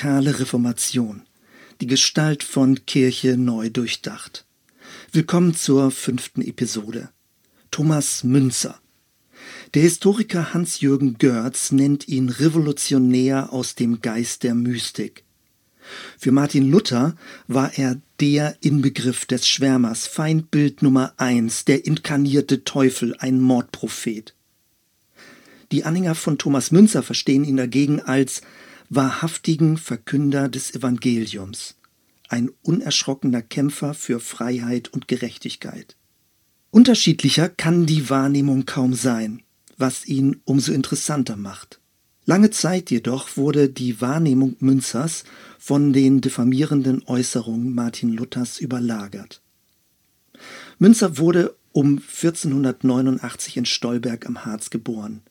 radikale Reformation. Die Gestalt von Kirche neu durchdacht. Willkommen zur fünften Episode. Thomas Münzer. Der Historiker Hans-Jürgen Görz nennt ihn Revolutionär aus dem Geist der Mystik. Für Martin Luther war er der Inbegriff des Schwärmers, Feindbild Nummer eins, der inkarnierte Teufel, ein Mordprophet. Die Anhänger von Thomas Münzer verstehen ihn dagegen als wahrhaftigen Verkünder des Evangeliums, ein unerschrockener Kämpfer für Freiheit und Gerechtigkeit. Unterschiedlicher kann die Wahrnehmung kaum sein, was ihn umso interessanter macht. Lange Zeit jedoch wurde die Wahrnehmung Münzers von den diffamierenden Äußerungen Martin Luthers überlagert. Münzer wurde um 1489 in Stolberg am Harz geboren.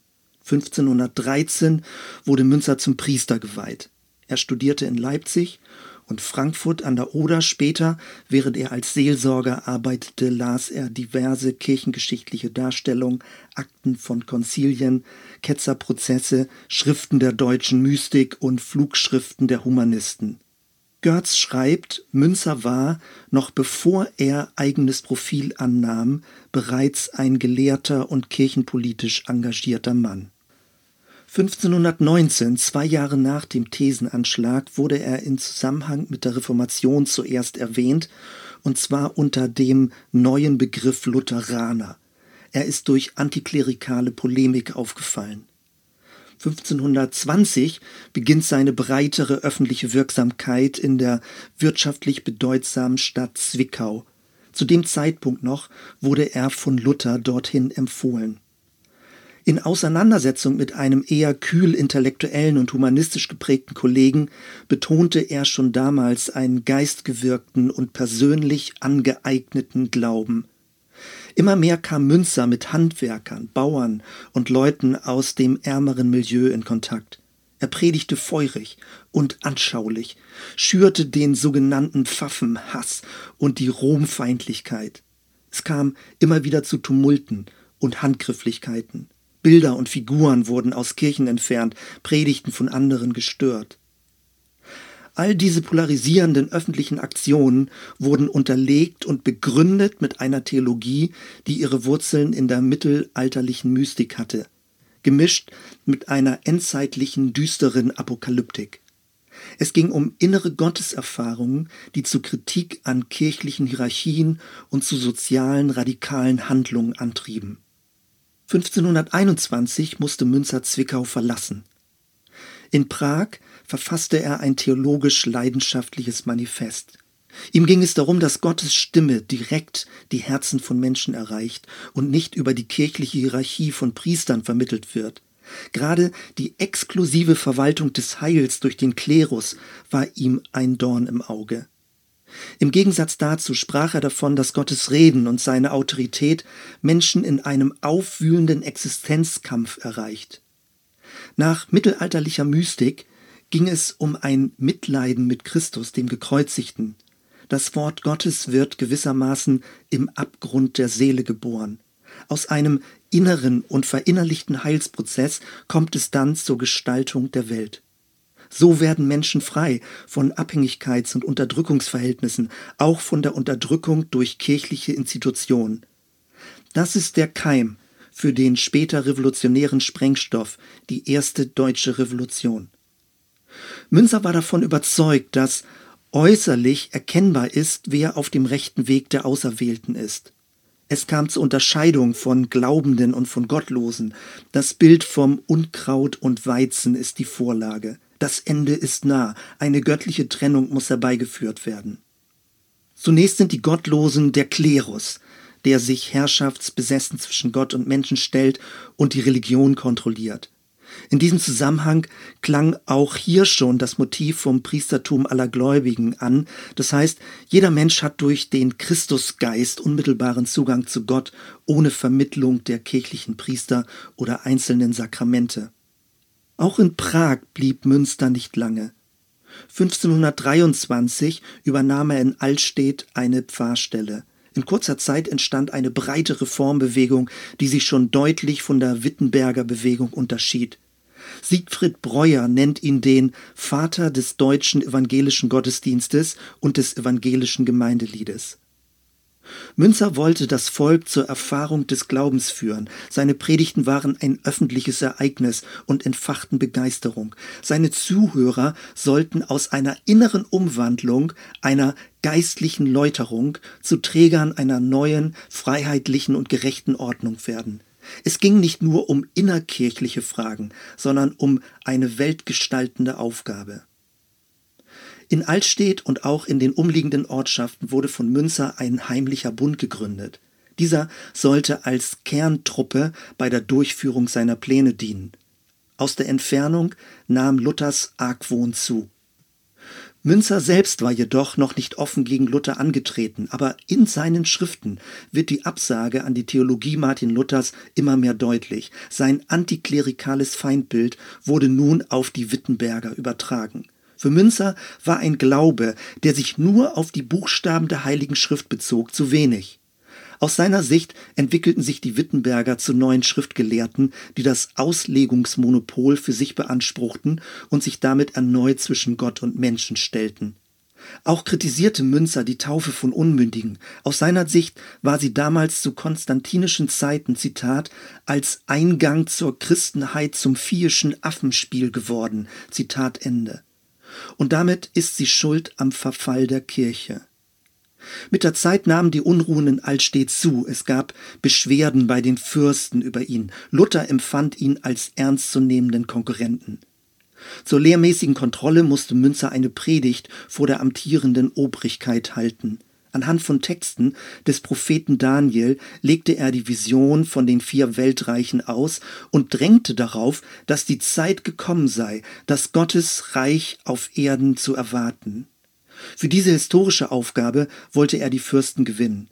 1513 wurde Münzer zum Priester geweiht. Er studierte in Leipzig und Frankfurt an der Oder. Später, während er als Seelsorger arbeitete, las er diverse kirchengeschichtliche Darstellungen, Akten von Konzilien, Ketzerprozesse, Schriften der deutschen Mystik und Flugschriften der Humanisten. Görz schreibt, Münzer war, noch bevor er eigenes Profil annahm, bereits ein gelehrter und kirchenpolitisch engagierter Mann. 1519, zwei Jahre nach dem Thesenanschlag, wurde er in Zusammenhang mit der Reformation zuerst erwähnt, und zwar unter dem neuen Begriff Lutheraner. Er ist durch antiklerikale Polemik aufgefallen. 1520 beginnt seine breitere öffentliche Wirksamkeit in der wirtschaftlich bedeutsamen Stadt Zwickau. Zu dem Zeitpunkt noch wurde er von Luther dorthin empfohlen. In Auseinandersetzung mit einem eher kühl intellektuellen und humanistisch geprägten Kollegen betonte er schon damals einen geistgewirkten und persönlich angeeigneten Glauben. Immer mehr kam Münzer mit Handwerkern, Bauern und Leuten aus dem ärmeren Milieu in Kontakt. Er predigte feurig und anschaulich, schürte den sogenannten Pfaffenhass und die Romfeindlichkeit. Es kam immer wieder zu Tumulten und Handgrifflichkeiten. Bilder und Figuren wurden aus Kirchen entfernt, Predigten von anderen gestört. All diese polarisierenden öffentlichen Aktionen wurden unterlegt und begründet mit einer Theologie, die ihre Wurzeln in der mittelalterlichen Mystik hatte, gemischt mit einer endzeitlichen düsteren Apokalyptik. Es ging um innere Gotteserfahrungen, die zu Kritik an kirchlichen Hierarchien und zu sozialen radikalen Handlungen antrieben. 1521 musste Münzer Zwickau verlassen. In Prag verfasste er ein theologisch leidenschaftliches Manifest. Ihm ging es darum, dass Gottes Stimme direkt die Herzen von Menschen erreicht und nicht über die kirchliche Hierarchie von Priestern vermittelt wird. Gerade die exklusive Verwaltung des Heils durch den Klerus war ihm ein Dorn im Auge. Im Gegensatz dazu sprach er davon, dass Gottes Reden und seine Autorität Menschen in einem aufwühlenden Existenzkampf erreicht. Nach mittelalterlicher Mystik ging es um ein Mitleiden mit Christus, dem Gekreuzigten. Das Wort Gottes wird gewissermaßen im Abgrund der Seele geboren. Aus einem inneren und verinnerlichten Heilsprozess kommt es dann zur Gestaltung der Welt. So werden Menschen frei von Abhängigkeits- und Unterdrückungsverhältnissen, auch von der Unterdrückung durch kirchliche Institutionen. Das ist der Keim für den später revolutionären Sprengstoff, die erste deutsche Revolution. Münzer war davon überzeugt, dass äußerlich erkennbar ist, wer auf dem rechten Weg der Auserwählten ist. Es kam zur Unterscheidung von Glaubenden und von Gottlosen. Das Bild vom Unkraut und Weizen ist die Vorlage. Das Ende ist nah, eine göttliche Trennung muss herbeigeführt werden. Zunächst sind die Gottlosen der Klerus, der sich herrschaftsbesessen zwischen Gott und Menschen stellt und die Religion kontrolliert. In diesem Zusammenhang klang auch hier schon das Motiv vom Priestertum aller Gläubigen an. Das heißt, jeder Mensch hat durch den Christusgeist unmittelbaren Zugang zu Gott ohne Vermittlung der kirchlichen Priester oder einzelnen Sakramente. Auch in Prag blieb Münster nicht lange. 1523 übernahm er in Altstedt eine Pfarrstelle. In kurzer Zeit entstand eine breite Reformbewegung, die sich schon deutlich von der Wittenberger Bewegung unterschied. Siegfried Breuer nennt ihn den Vater des deutschen evangelischen Gottesdienstes und des evangelischen Gemeindeliedes. Münzer wollte das Volk zur Erfahrung des Glaubens führen. Seine Predigten waren ein öffentliches Ereignis und entfachten Begeisterung. Seine Zuhörer sollten aus einer inneren Umwandlung, einer geistlichen Läuterung zu Trägern einer neuen, freiheitlichen und gerechten Ordnung werden. Es ging nicht nur um innerkirchliche Fragen, sondern um eine weltgestaltende Aufgabe. In Altstedt und auch in den umliegenden Ortschaften wurde von Münzer ein heimlicher Bund gegründet. Dieser sollte als Kerntruppe bei der Durchführung seiner Pläne dienen. Aus der Entfernung nahm Luthers Argwohn zu. Münzer selbst war jedoch noch nicht offen gegen Luther angetreten, aber in seinen Schriften wird die Absage an die Theologie Martin Luthers immer mehr deutlich. Sein antiklerikales Feindbild wurde nun auf die Wittenberger übertragen. Für Münzer war ein Glaube, der sich nur auf die Buchstaben der Heiligen Schrift bezog, zu wenig. Aus seiner Sicht entwickelten sich die Wittenberger zu neuen Schriftgelehrten, die das Auslegungsmonopol für sich beanspruchten und sich damit erneut zwischen Gott und Menschen stellten. Auch kritisierte Münzer die Taufe von Unmündigen. Aus seiner Sicht war sie damals zu konstantinischen Zeiten, Zitat, als Eingang zur Christenheit zum viehischen Affenspiel geworden, Zitat Ende. Und damit ist sie schuld am Verfall der Kirche. Mit der Zeit nahmen die Unruhen in Altstedt zu. Es gab Beschwerden bei den Fürsten über ihn. Luther empfand ihn als ernstzunehmenden Konkurrenten. Zur lehrmäßigen Kontrolle musste Münzer eine Predigt vor der amtierenden Obrigkeit halten. Anhand von Texten des Propheten Daniel legte er die Vision von den vier Weltreichen aus und drängte darauf, dass die Zeit gekommen sei, das Gottes Reich auf Erden zu erwarten. Für diese historische Aufgabe wollte er die Fürsten gewinnen.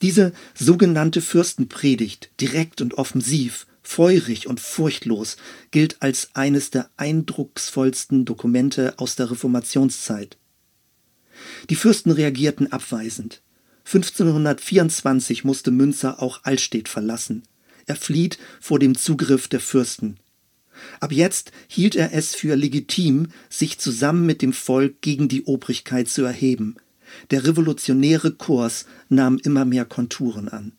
Diese sogenannte Fürstenpredigt, direkt und offensiv, feurig und furchtlos, gilt als eines der eindrucksvollsten Dokumente aus der Reformationszeit. Die Fürsten reagierten abweisend. 1524 musste Münzer auch Altstedt verlassen. Er flieht vor dem Zugriff der Fürsten. Ab jetzt hielt er es für legitim, sich zusammen mit dem Volk gegen die Obrigkeit zu erheben. Der revolutionäre Kurs nahm immer mehr Konturen an.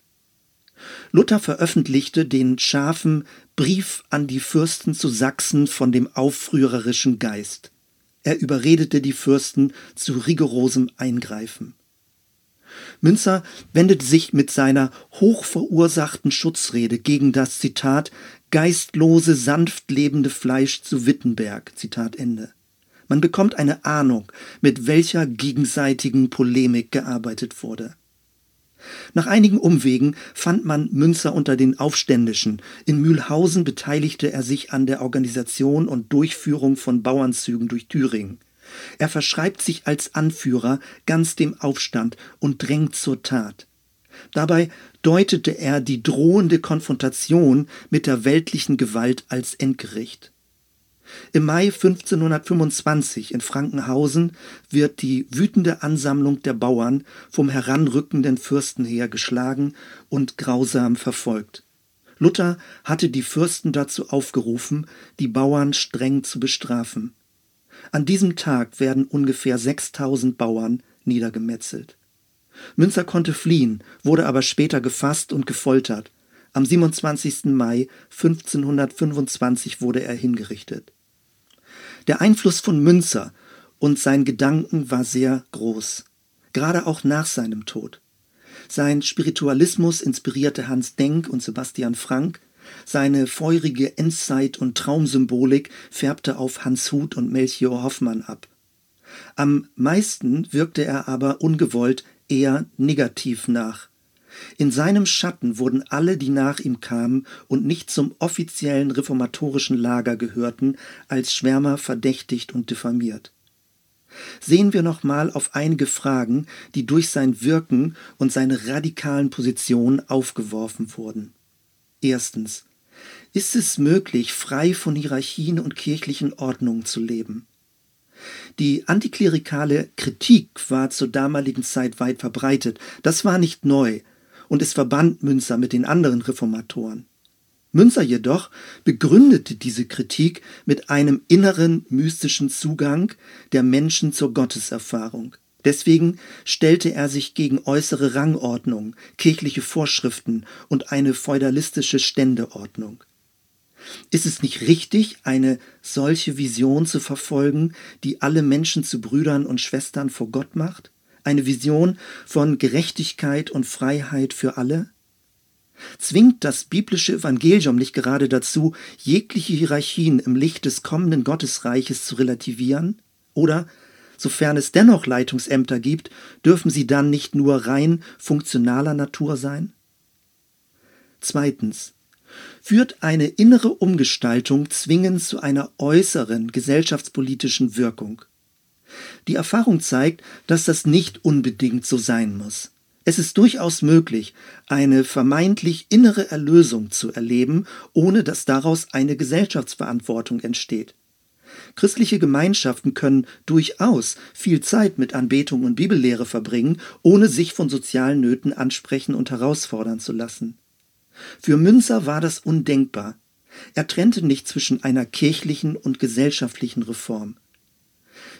Luther veröffentlichte den scharfen Brief an die Fürsten zu Sachsen von dem aufrührerischen Geist. Er überredete die Fürsten zu rigorosem Eingreifen. Münzer wendete sich mit seiner hochverursachten Schutzrede gegen das Zitat geistlose, sanft lebende Fleisch zu Wittenberg. Zitat Ende. Man bekommt eine Ahnung, mit welcher gegenseitigen Polemik gearbeitet wurde. Nach einigen Umwegen fand man Münzer unter den Aufständischen. In Mühlhausen beteiligte er sich an der Organisation und Durchführung von Bauernzügen durch Thüringen. Er verschreibt sich als Anführer ganz dem Aufstand und drängt zur Tat. Dabei deutete er die drohende Konfrontation mit der weltlichen Gewalt als Endgericht. Im Mai 1525 in Frankenhausen wird die wütende Ansammlung der Bauern vom heranrückenden Fürstenheer geschlagen und grausam verfolgt. Luther hatte die Fürsten dazu aufgerufen, die Bauern streng zu bestrafen. An diesem Tag werden ungefähr 6000 Bauern niedergemetzelt. Münzer konnte fliehen, wurde aber später gefasst und gefoltert. Am 27. Mai 1525 wurde er hingerichtet. Der Einfluss von Münzer und sein Gedanken war sehr groß, gerade auch nach seinem Tod. Sein Spiritualismus inspirierte Hans Denk und Sebastian Frank, seine feurige Endzeit- und Traumsymbolik färbte auf Hans Huth und Melchior Hoffmann ab. Am meisten wirkte er aber ungewollt eher negativ nach. In seinem Schatten wurden alle, die nach ihm kamen und nicht zum offiziellen reformatorischen Lager gehörten, als Schwärmer verdächtigt und diffamiert. Sehen wir nochmal auf einige Fragen, die durch sein Wirken und seine radikalen Positionen aufgeworfen wurden. Erstens. Ist es möglich, frei von Hierarchien und kirchlichen Ordnungen zu leben? Die antiklerikale Kritik war zur damaligen Zeit weit verbreitet. Das war nicht neu und es verband Münzer mit den anderen Reformatoren. Münzer jedoch begründete diese Kritik mit einem inneren mystischen Zugang der Menschen zur Gotteserfahrung. Deswegen stellte er sich gegen äußere Rangordnung, kirchliche Vorschriften und eine feudalistische Ständeordnung. Ist es nicht richtig, eine solche Vision zu verfolgen, die alle Menschen zu Brüdern und Schwestern vor Gott macht? Eine Vision von Gerechtigkeit und Freiheit für alle? Zwingt das biblische Evangelium nicht gerade dazu, jegliche Hierarchien im Licht des kommenden Gottesreiches zu relativieren? Oder, sofern es dennoch Leitungsämter gibt, dürfen sie dann nicht nur rein funktionaler Natur sein? Zweitens führt eine innere Umgestaltung zwingend zu einer äußeren gesellschaftspolitischen Wirkung. Die Erfahrung zeigt, dass das nicht unbedingt so sein muss. Es ist durchaus möglich, eine vermeintlich innere Erlösung zu erleben, ohne dass daraus eine Gesellschaftsverantwortung entsteht. Christliche Gemeinschaften können durchaus viel Zeit mit Anbetung und Bibellehre verbringen, ohne sich von sozialen Nöten ansprechen und herausfordern zu lassen. Für Münzer war das undenkbar. Er trennte nicht zwischen einer kirchlichen und gesellschaftlichen Reform.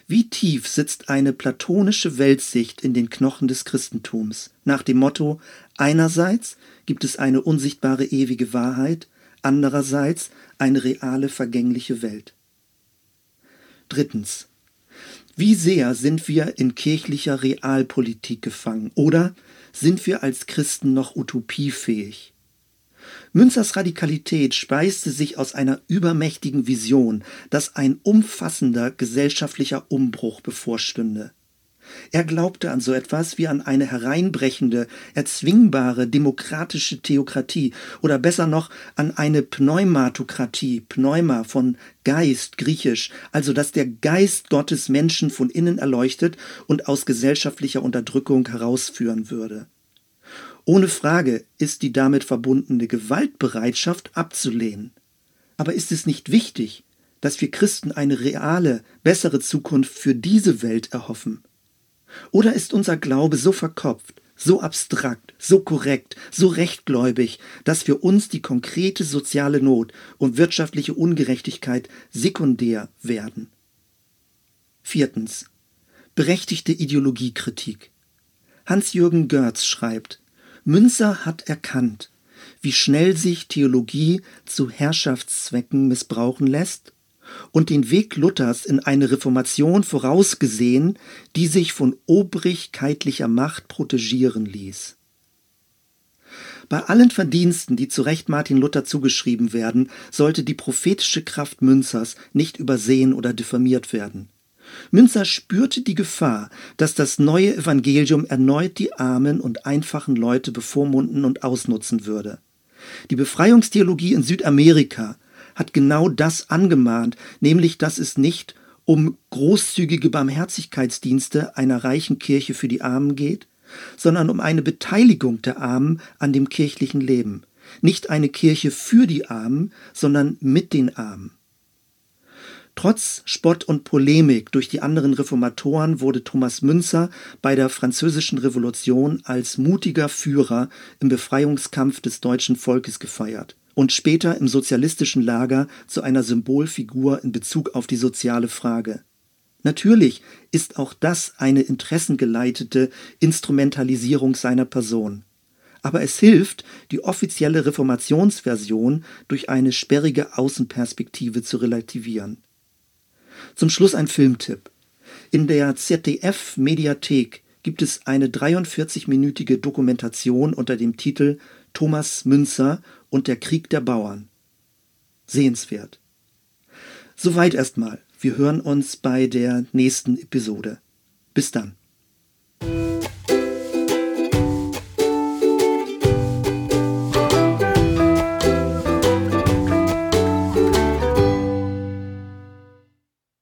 Wie tief sitzt eine platonische Weltsicht in den Knochen des Christentums, nach dem Motto einerseits gibt es eine unsichtbare ewige Wahrheit, andererseits eine reale vergängliche Welt. Drittens. Wie sehr sind wir in kirchlicher Realpolitik gefangen oder sind wir als Christen noch utopiefähig? Münzers Radikalität speiste sich aus einer übermächtigen Vision, dass ein umfassender gesellschaftlicher Umbruch bevorstünde. Er glaubte an so etwas wie an eine hereinbrechende, erzwingbare demokratische Theokratie oder besser noch an eine Pneumatokratie, Pneuma von Geist, griechisch, also dass der Geist Gottes Menschen von innen erleuchtet und aus gesellschaftlicher Unterdrückung herausführen würde. Ohne Frage ist die damit verbundene Gewaltbereitschaft abzulehnen. Aber ist es nicht wichtig, dass wir Christen eine reale, bessere Zukunft für diese Welt erhoffen? Oder ist unser Glaube so verkopft, so abstrakt, so korrekt, so rechtgläubig, dass für uns die konkrete soziale Not und wirtschaftliche Ungerechtigkeit sekundär werden? Viertens. Berechtigte Ideologiekritik. Hans-Jürgen Görz schreibt, Münzer hat erkannt, wie schnell sich Theologie zu Herrschaftszwecken missbrauchen lässt und den Weg Luthers in eine Reformation vorausgesehen, die sich von obrigkeitlicher Macht protegieren ließ. Bei allen Verdiensten, die zu Recht Martin Luther zugeschrieben werden, sollte die prophetische Kraft Münzers nicht übersehen oder diffamiert werden. Münzer spürte die Gefahr, dass das neue Evangelium erneut die armen und einfachen Leute bevormunden und ausnutzen würde. Die Befreiungstheologie in Südamerika hat genau das angemahnt, nämlich dass es nicht um großzügige Barmherzigkeitsdienste einer reichen Kirche für die Armen geht, sondern um eine Beteiligung der Armen an dem kirchlichen Leben. Nicht eine Kirche für die Armen, sondern mit den Armen. Trotz Spott und Polemik durch die anderen Reformatoren wurde Thomas Münzer bei der Französischen Revolution als mutiger Führer im Befreiungskampf des deutschen Volkes gefeiert und später im sozialistischen Lager zu einer Symbolfigur in Bezug auf die soziale Frage. Natürlich ist auch das eine interessengeleitete Instrumentalisierung seiner Person. Aber es hilft, die offizielle Reformationsversion durch eine sperrige Außenperspektive zu relativieren. Zum Schluss ein Filmtipp. In der ZDF-Mediathek gibt es eine 43-minütige Dokumentation unter dem Titel Thomas Münzer und der Krieg der Bauern. Sehenswert. Soweit erstmal. Wir hören uns bei der nächsten Episode. Bis dann.